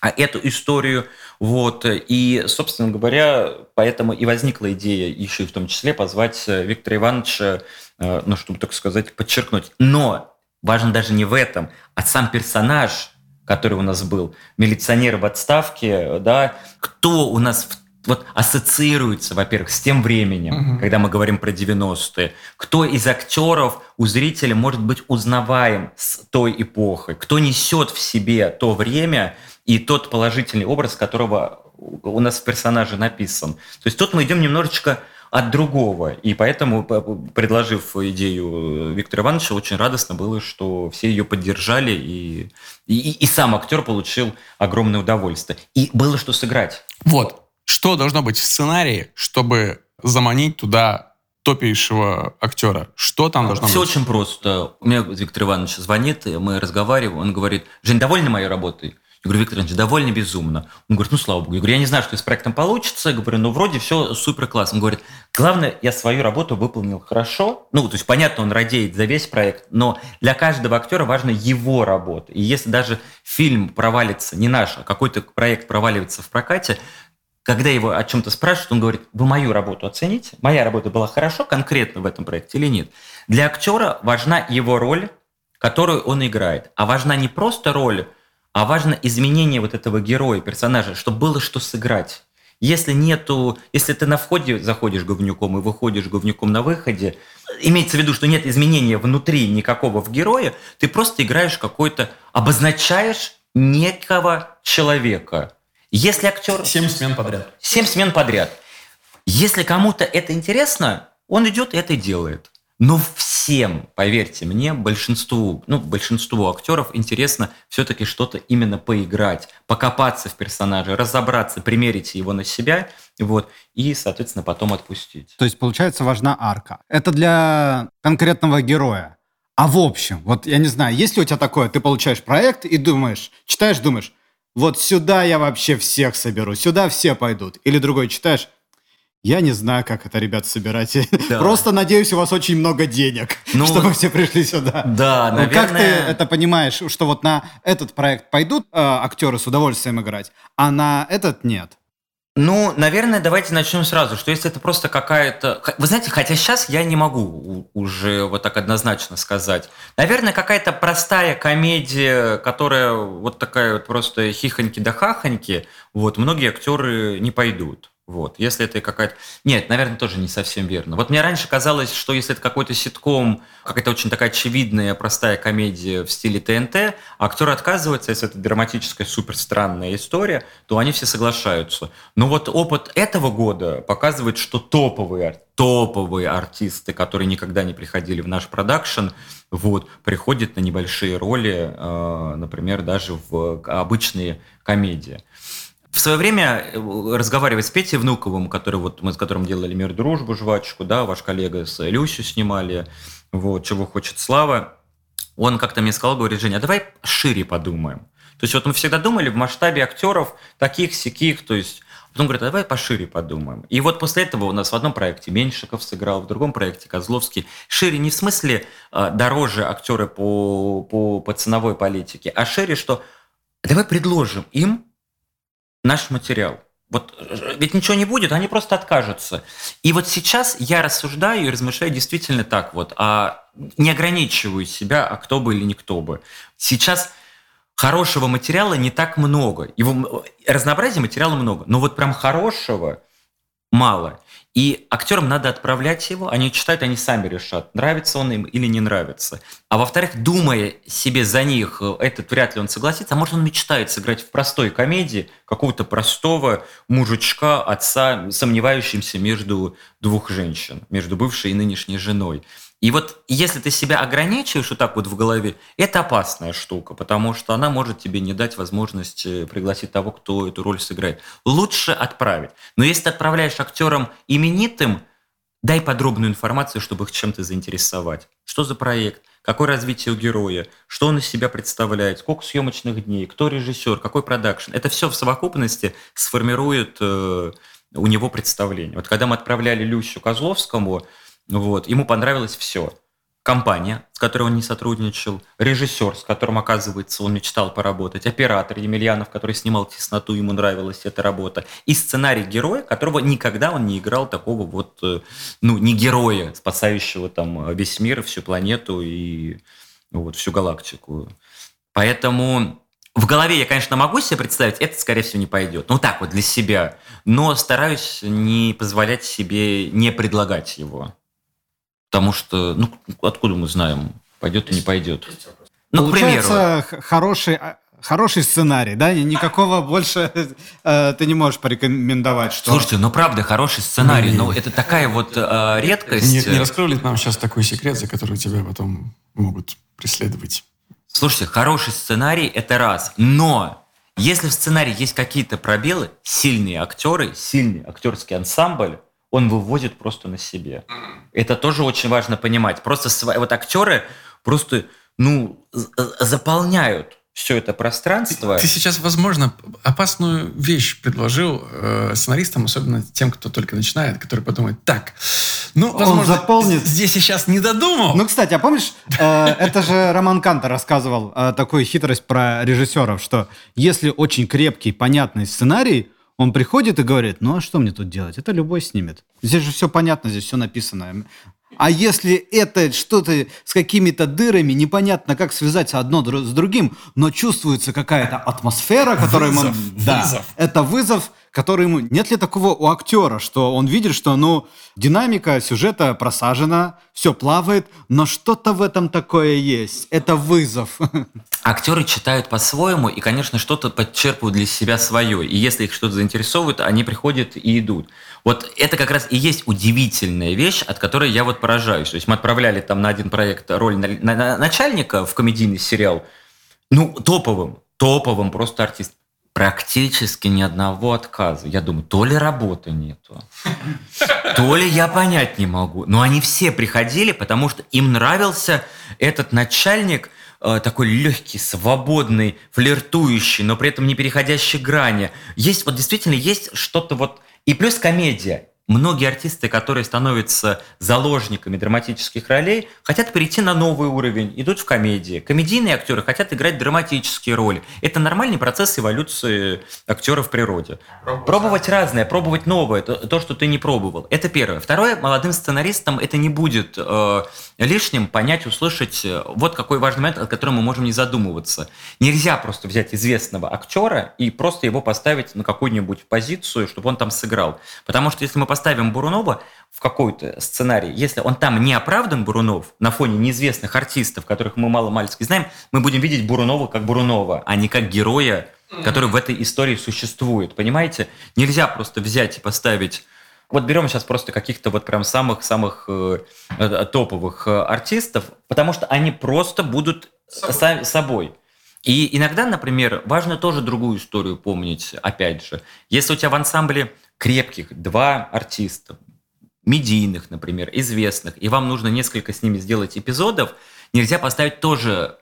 а эту историю. Вот. И, собственно говоря, поэтому и возникла идея еще и в том числе позвать э, Виктора Ивановича, э, ну, чтобы, так сказать, подчеркнуть. Но важно даже не в этом, а сам персонаж, который у нас был, милиционер в отставке, да, кто у нас вот ассоциируется, во-первых, с тем временем, угу. когда мы говорим про 90-е. Кто из актеров у зрителя может быть узнаваем с той эпохой? Кто несет в себе то время, и тот положительный образ, которого у нас в персонаже написан. То есть тут мы идем немножечко от другого. И поэтому, предложив идею Виктора Ивановича, очень радостно было, что все ее поддержали, и, и, и сам актер получил огромное удовольствие. И было что сыграть. Вот. Что должно быть в сценарии, чтобы заманить туда топейшего актера? Что там должно Все быть? Все очень просто. Мне Виктор Иванович звонит, мы разговариваем, он говорит, Жень, довольна моей работой? Я говорю, Виктор Иванович, довольно безумно. Он говорит, ну, слава богу. Я говорю, я не знаю, что с проектом получится. Я говорю, ну, вроде все супер классно. Он говорит, главное, я свою работу выполнил хорошо. Ну, то есть, понятно, он радеет за весь проект, но для каждого актера важна его работа. И если даже фильм провалится, не наш, а какой-то проект проваливается в прокате, когда его о чем-то спрашивают, он говорит, вы мою работу оцените? Моя работа была хорошо конкретно в этом проекте или нет? Для актера важна его роль, которую он играет. А важна не просто роль, а важно изменение вот этого героя, персонажа, чтобы было что сыграть. Если нету, если ты на входе заходишь говнюком и выходишь говнюком на выходе, имеется в виду, что нет изменения внутри никакого в герое, ты просто играешь какой-то, обозначаешь некого человека. Если актер... Семь смен подряд. Семь смен подряд. Если кому-то это интересно, он идет и это делает. Но всем, поверьте мне, большинству, ну, большинству актеров интересно все-таки что-то именно поиграть, покопаться в персонаже, разобраться, примерить его на себя, вот, и, соответственно, потом отпустить. То есть, получается, важна арка. Это для конкретного героя. А в общем, вот я не знаю, есть ли у тебя такое, ты получаешь проект и думаешь, читаешь, думаешь, вот сюда я вообще всех соберу, сюда все пойдут. Или другой читаешь, я не знаю, как это, ребят, собирать. *laughs* Да. Просто надеюсь, у вас очень много денег, *laughs* ну, чтобы все пришли сюда. Да, наверное... Ну, как ты это понимаешь, что вот на этот проект пойдут э, актеры с удовольствием играть, а на этот нет? Ну, наверное, давайте начнем сразу, что если это просто какая-то... Вы знаете, хотя сейчас я не могу уже вот так однозначно сказать. Наверное, какая-то простая комедия, которая вот такая вот просто хихоньки да хахоньки, вот, многие актеры не пойдут. Вот. Если это какая-то... Нет, наверное, тоже не совсем верно. Вот мне раньше казалось, что если это какой-то ситком, какая-то очень такая очевидная, простая комедия в стиле ТНТ, а актер отказывается, если это драматическая, супер странная история, то они все соглашаются. Но вот опыт этого года показывает, что топовые, топовые артисты, которые никогда не приходили в наш продакшн, вот, приходят на небольшие роли, э, например, даже в обычные комедии. В свое время, э, разговаривать с Петей Внуковым, который вот мы с которым делали «Мир, дружбу», «Жвачку», да, ваш коллега с Люсю снимали, вот, «Чего хочет Слава», он как-то мне сказал, говорит, Женя, а давай шире подумаем. То есть вот мы всегда думали в масштабе актеров таких, сяких, то есть Потом говорят, а давай пошире подумаем. И вот после этого у нас в одном проекте Меньшиков сыграл, в другом проекте Козловский. Шире не в смысле э, дороже актеры по, по, по ценовой политике, а шире, что давай предложим им наш материал. Вот э, ведь ничего не будет, они просто откажутся. И вот сейчас я рассуждаю и размышляю действительно так вот, а не ограничиваю себя, а кто бы или никто бы. Сейчас хорошего материала не так много. Его разнообразия материала много, но вот прям хорошего мало. И актерам надо отправлять его, они читают, они сами решат, нравится он им или не нравится. А во-вторых, думая себе за них, этот вряд ли он согласится, а может он мечтает сыграть в простой комедии какого-то простого мужичка, отца, сомневающимся между двух женщин, между бывшей и нынешней женой. И вот если ты себя ограничиваешь вот так вот в голове, это опасная штука, потому что она может тебе не дать возможность э, пригласить того, кто эту роль сыграет. Лучше отправить. Но если ты отправляешь актерам именитым, дай подробную информацию, чтобы их чем-то заинтересовать. Что за проект? Какое развитие у героя? Что он из себя представляет? Сколько съемочных дней? Кто режиссер? Какой продакшн? Это все в совокупности сформирует э, у него представление. Вот когда мы отправляли Люсю Козловскому, вот. Ему понравилось все. Компания, с которой он не сотрудничал, режиссер, с которым, оказывается, он мечтал поработать, оператор Емельянов, который снимал «Тесноту», ему нравилась эта работа, и сценарий героя, которого никогда он не играл такого вот, э, ну, не героя, спасающего там весь мир, всю планету и вот всю галактику. Поэтому в голове я, конечно, могу себе представить, это, скорее всего, не пойдет. Ну, так вот, для себя. Но стараюсь не позволять себе не предлагать его. Потому что, ну, откуда мы знаем, пойдет и не пойдет. Ну, Получается, к примеру. хороший, а, хороший сценарий, да? Никакого больше *laughs* э, ты не можешь порекомендовать, что... Слушайте, ну правда, хороший сценарий, но ну, это такая вот э, редкость. Не, не раскрыли нам сейчас такой секрет, за который тебя потом могут преследовать? Слушайте, хороший сценарий – это раз. Но если в сценарии есть какие-то пробелы, сильные актеры, сильный актерский ансамбль, он выводит просто на себе. Это тоже очень важно понимать. Просто свои, вот актеры просто, ну, заполняют все это пространство. Ты, ты сейчас, возможно, опасную вещь предложил э, сценаристам, особенно тем, кто только начинает, который подумает, так, ну, возможно, Он заполнит... здесь сейчас не додумал. Ну, кстати, а помнишь, э, *laughs* это же Роман Канта рассказывал э, такую хитрость про режиссеров, что если очень крепкий, понятный сценарий, он приходит и говорит, ну а что мне тут делать? Это любой снимет. Здесь же все понятно, здесь все написано. А если это что-то с какими-то дырами, непонятно, как связать одно с другим, но чувствуется какая-то атмосфера, которая... Вызов, да, вызов. это вызов, который ему... Нет ли такого у актера, что он видит, что, ну, динамика сюжета просажена, все плавает, но что-то в этом такое есть. Это вызов. *laughs* Актеры читают по-своему и, конечно, что-то подчерпывают для себя свое. И если их что-то заинтересовывает, они приходят и идут. Вот это как раз и есть удивительная вещь, от которой я вот поражаюсь. То есть мы отправляли там на один проект роль на, на, на начальника в комедийный сериал, ну, топовым, топовым просто артист. Практически ни одного отказа. Я думаю, то ли работы нету, то ли я понять не могу. Но они все приходили, потому что им нравился этот начальник – Э, такой легкий, свободный, флиртующий, но при этом не переходящий грани. Есть, вот действительно, есть что-то вот... И плюс комедия многие артисты, которые становятся заложниками драматических ролей, хотят перейти на новый уровень, идут в комедии. Комедийные актеры хотят играть драматические роли. Это нормальный процесс эволюции актера в природе. Пробовать, пробовать разное, пробовать новое, то, то, что ты не пробовал. Это первое. Второе, молодым сценаристам это не будет э, лишним понять, услышать э, вот какой важный момент, о котором мы можем не задумываться. Нельзя просто взять известного актера и просто его поставить на какую-нибудь позицию, чтобы он там сыграл. Потому что если мы поставим Бурунова в какой-то сценарий, если он там не оправдан, Бурунов, на фоне неизвестных артистов, которых мы мало-мальски знаем, мы будем видеть Бурунова как Бурунова, а не как героя, который в этой истории существует. Понимаете? Нельзя просто взять и поставить вот берем сейчас просто каких-то вот прям самых-самых э, э, топовых э, артистов, потому что они просто будут собой. собой. И иногда, например, важно тоже другую историю помнить, опять же. Если у тебя в ансамбле крепких, два артиста, медийных, например, известных, и вам нужно несколько с ними сделать эпизодов, нельзя поставить тоже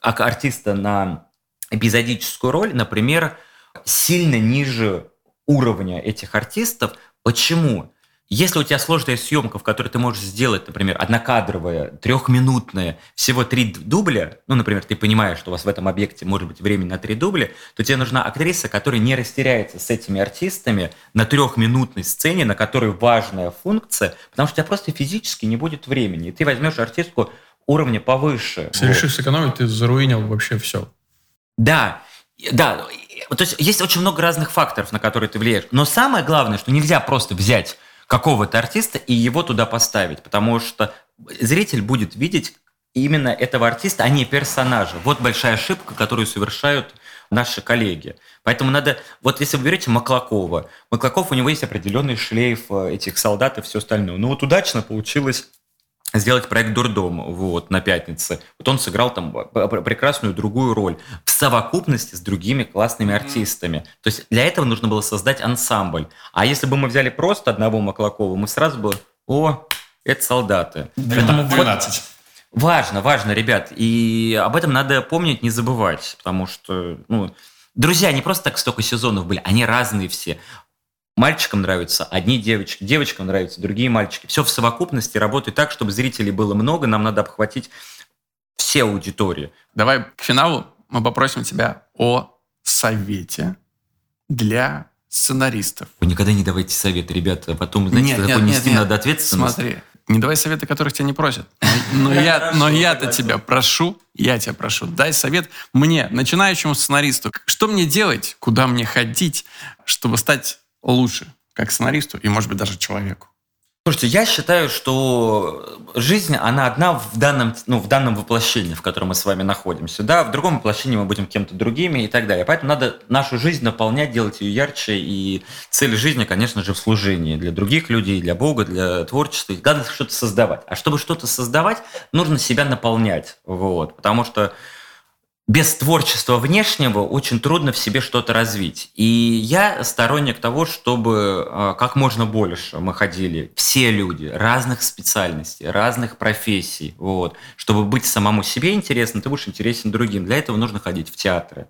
артиста на эпизодическую роль, например, сильно ниже уровня этих артистов. Почему? Если у тебя сложная съемка, в которой ты можешь сделать, например, однокадровая, трехминутная, всего три дубля, ну, например, ты понимаешь, что у вас в этом объекте может быть время на три дубля, то тебе нужна актриса, которая не растеряется с этими артистами на трехминутной сцене, на которой важная функция, потому что у тебя просто физически не будет времени. И ты возьмешь артистку уровня повыше. Если вот. решишь сэкономить, ты заруинил вообще все. Да, да. То есть есть очень много разных факторов, на которые ты влияешь. Но самое главное, что нельзя просто взять какого-то артиста и его туда поставить, потому что зритель будет видеть именно этого артиста, а не персонажа. Вот большая ошибка, которую совершают наши коллеги. Поэтому надо, вот если вы берете Маклакова, Маклаков, у него есть определенный шлейф э, этих солдат и все остальное. Ну вот удачно получилось сделать проект «Дурдом» вот, на пятнице. Вот он сыграл там прекрасную другую роль в совокупности с другими классными артистами. То есть для этого нужно было создать ансамбль. А если бы мы взяли просто одного Маклакова, мы сразу бы, о, это солдаты. 12. Поэтому важно, важно, ребят. И об этом надо помнить, не забывать. Потому что, ну, друзья не просто так столько сезонов были, они разные все. Мальчикам нравятся одни девочки, девочкам нравятся другие мальчики. Все в совокупности работает так, чтобы зрителей было много, нам надо обхватить все аудитории. Давай к финалу мы попросим тебя о совете для сценаристов. Вы никогда не давайте советы, ребята, потом, знаете, нет, нет, нести нет, надо ответственность. Смотри, не давай советы, которых тебя не просят. *laughs* Но, я, но я-то тебя прошу, я тебя прошу, дай совет мне, начинающему сценаристу. Что мне делать, куда мне ходить, чтобы стать лучше, как сценаристу и, может быть, даже человеку? Слушайте, я считаю, что жизнь, она одна в данном, ну, в данном воплощении, в котором мы с вами находимся. Да, в другом воплощении мы будем кем-то другими и так далее. Поэтому надо нашу жизнь наполнять, делать ее ярче. И цель жизни, конечно же, в служении для других людей, для Бога, для творчества. Надо что-то создавать. А чтобы что-то создавать, нужно себя наполнять. Вот. Потому что без творчества внешнего очень трудно в себе что-то развить. И я сторонник того, чтобы а, как можно больше мы ходили, все люди, разных специальностей, разных профессий, вот, чтобы быть самому себе интересным, ты будешь интересен другим. Для этого нужно ходить в театры,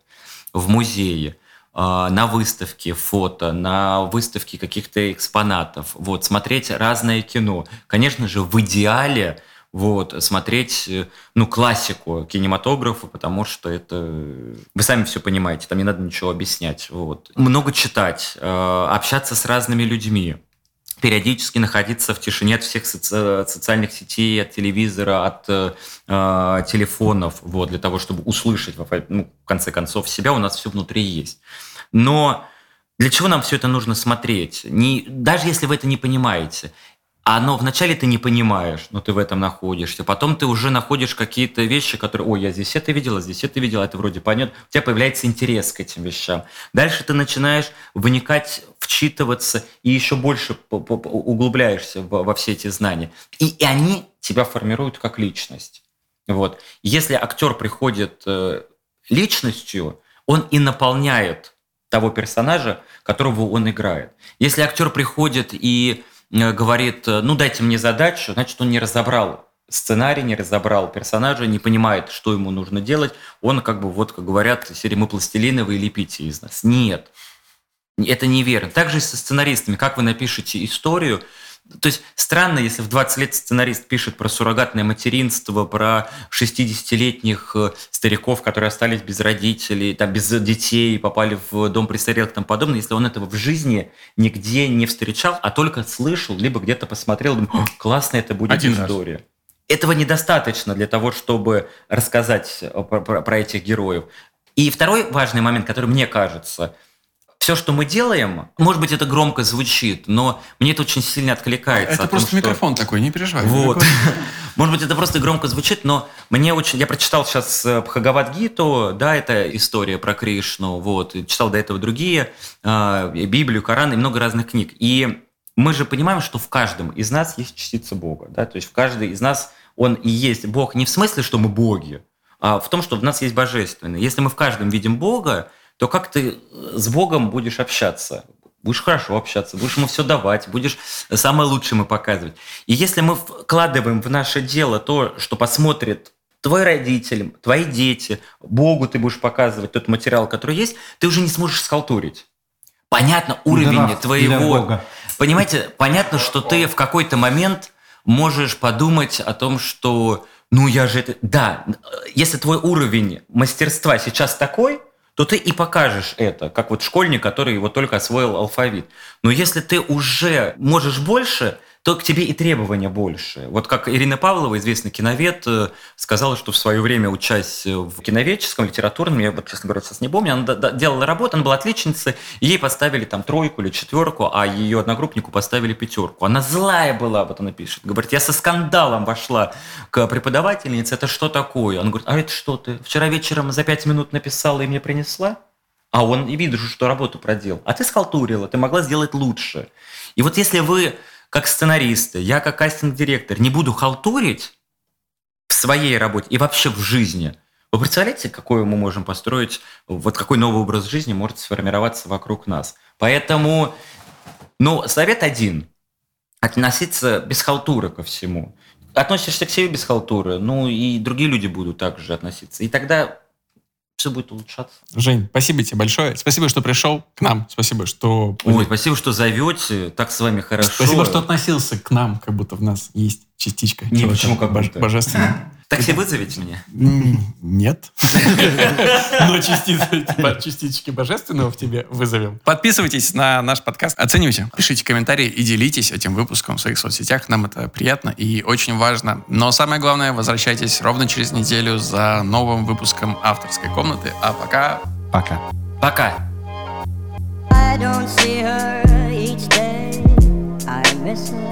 в музеи, а, на выставки фото, на выставки каких-то экспонатов, вот, смотреть разное кино. Конечно же, в идеале – вот, смотреть, э, ну, классику кинематографа, потому что это... Вы сами все понимаете, там не надо ничего объяснять. Вот. Много читать, э, общаться с разными людьми, периодически находиться в тишине от всех соци... социальных сетей, от телевизора, от э, э, телефонов, вот, для того, чтобы услышать, ну, в конце концов, себя, у нас все внутри есть. Но для чего нам все это нужно смотреть? Не, даже если вы это не понимаете. Оно вначале ты не понимаешь, но ты в этом находишься. Потом ты уже находишь какие-то вещи, которые, ой, я здесь это видела, здесь это видела, это вроде понятно. У тебя появляется интерес к этим вещам. Дальше ты начинаешь вникать, вчитываться и еще больше углубляешься во все эти знания. И, и они тебя формируют как личность. Вот. Если актер приходит э, личностью, он и наполняет того персонажа, которого он играет. Если актер приходит и говорит, э, ну дайте мне задачу, значит, он не разобрал сценарий, не разобрал персонажа, не понимает, что ему нужно делать. Он как бы, вот как говорят, серии мы пластилиновые, лепите из нас. Нет, это неверно. Также и со сценаристами. Как вы напишете историю, то есть странно, если в 20 лет сценарист пишет про суррогатное материнство, про 60-летних э, стариков, которые остались без родителей, там, без детей, попали в дом престарелых и тому подобное, если он этого в жизни нигде не встречал, а только слышал, либо где-то посмотрел, думал, классно это будет Один история. Раз. Этого недостаточно для того, чтобы рассказать э, про, про, про этих героев. И второй важный момент, который мне кажется – все, что мы делаем, может быть, это громко звучит, но мне это очень сильно откликается. Это просто том, микрофон что... такой, не переживай. Вот. *laughs* Может быть, это просто громко звучит, но мне очень... Я прочитал сейчас э, Бхагавадгиту, да, это история про Кришну, вот, читал до этого другие, э, Библию, Коран и много разных книг. И мы же понимаем, что в каждом из нас есть частица Бога, да, то есть в каждой из нас он и есть Бог не в смысле, что мы боги, а в том, что в нас есть божественное. Если мы в каждом видим Бога, то как ты с Богом будешь общаться? Будешь хорошо общаться, будешь ему все давать, будешь самое лучшее ему показывать. И если мы вкладываем в наше дело то, что посмотрит твой родитель, твои дети, Богу ты будешь показывать тот материал, который есть, ты уже не сможешь схалтурить. Понятно, уровень Драфт твоего... Понимаете, понятно, что ты в какой-то момент можешь подумать о том, что, ну я же это... Да, если твой уровень мастерства сейчас такой, то ты и покажешь это, как вот школьник, который вот только освоил алфавит. Но если ты уже можешь больше, то к тебе и требования больше. Вот как Ирина Павлова, известный киновед, э, сказала, что в свое время, учась в киноведческом, литературном, я вот, честно говоря, сейчас не помню, она делала работу, она была отличницей, ей поставили там тройку или четверку, а ее одногруппнику поставили пятерку. Она злая была, вот она пишет. Говорит, я со скандалом вошла к преподавательнице, это что такое? Она говорит, а это что ты? Вчера вечером за пять минут написала и мне принесла? А он и видишь, что работу проделал. А ты схалтурила, ты могла сделать лучше. И вот если вы, как сценаристы, я как кастинг-директор, не буду халтурить в своей работе и вообще в жизни, вы представляете, какой мы можем построить, вот какой новый образ жизни может сформироваться вокруг нас. Поэтому, ну, совет один. Относиться без халтуры ко всему. Относишься к себе без халтуры, ну и другие люди будут также относиться. И тогда все будет улучшаться. Жень, спасибо тебе большое. Спасибо, что пришел к нам. Спасибо, что... Ой, спасибо, что зовете. Так с вами хорошо. Спасибо, что относился к нам, как будто в нас есть частичка. Не, чего-то почему как бож- будто? Божественного. Такси вызовите меня? Нет. *laughs* Но частицы, типа, частички божественного в тебе вызовем. Подписывайтесь на наш подкаст, оценивайте, пишите комментарии и делитесь этим выпуском в своих соцсетях. Нам это приятно и очень важно. Но самое главное, возвращайтесь ровно через неделю за новым выпуском авторской комнаты. А пока Пока. Пока. I don't see her each day. I miss her.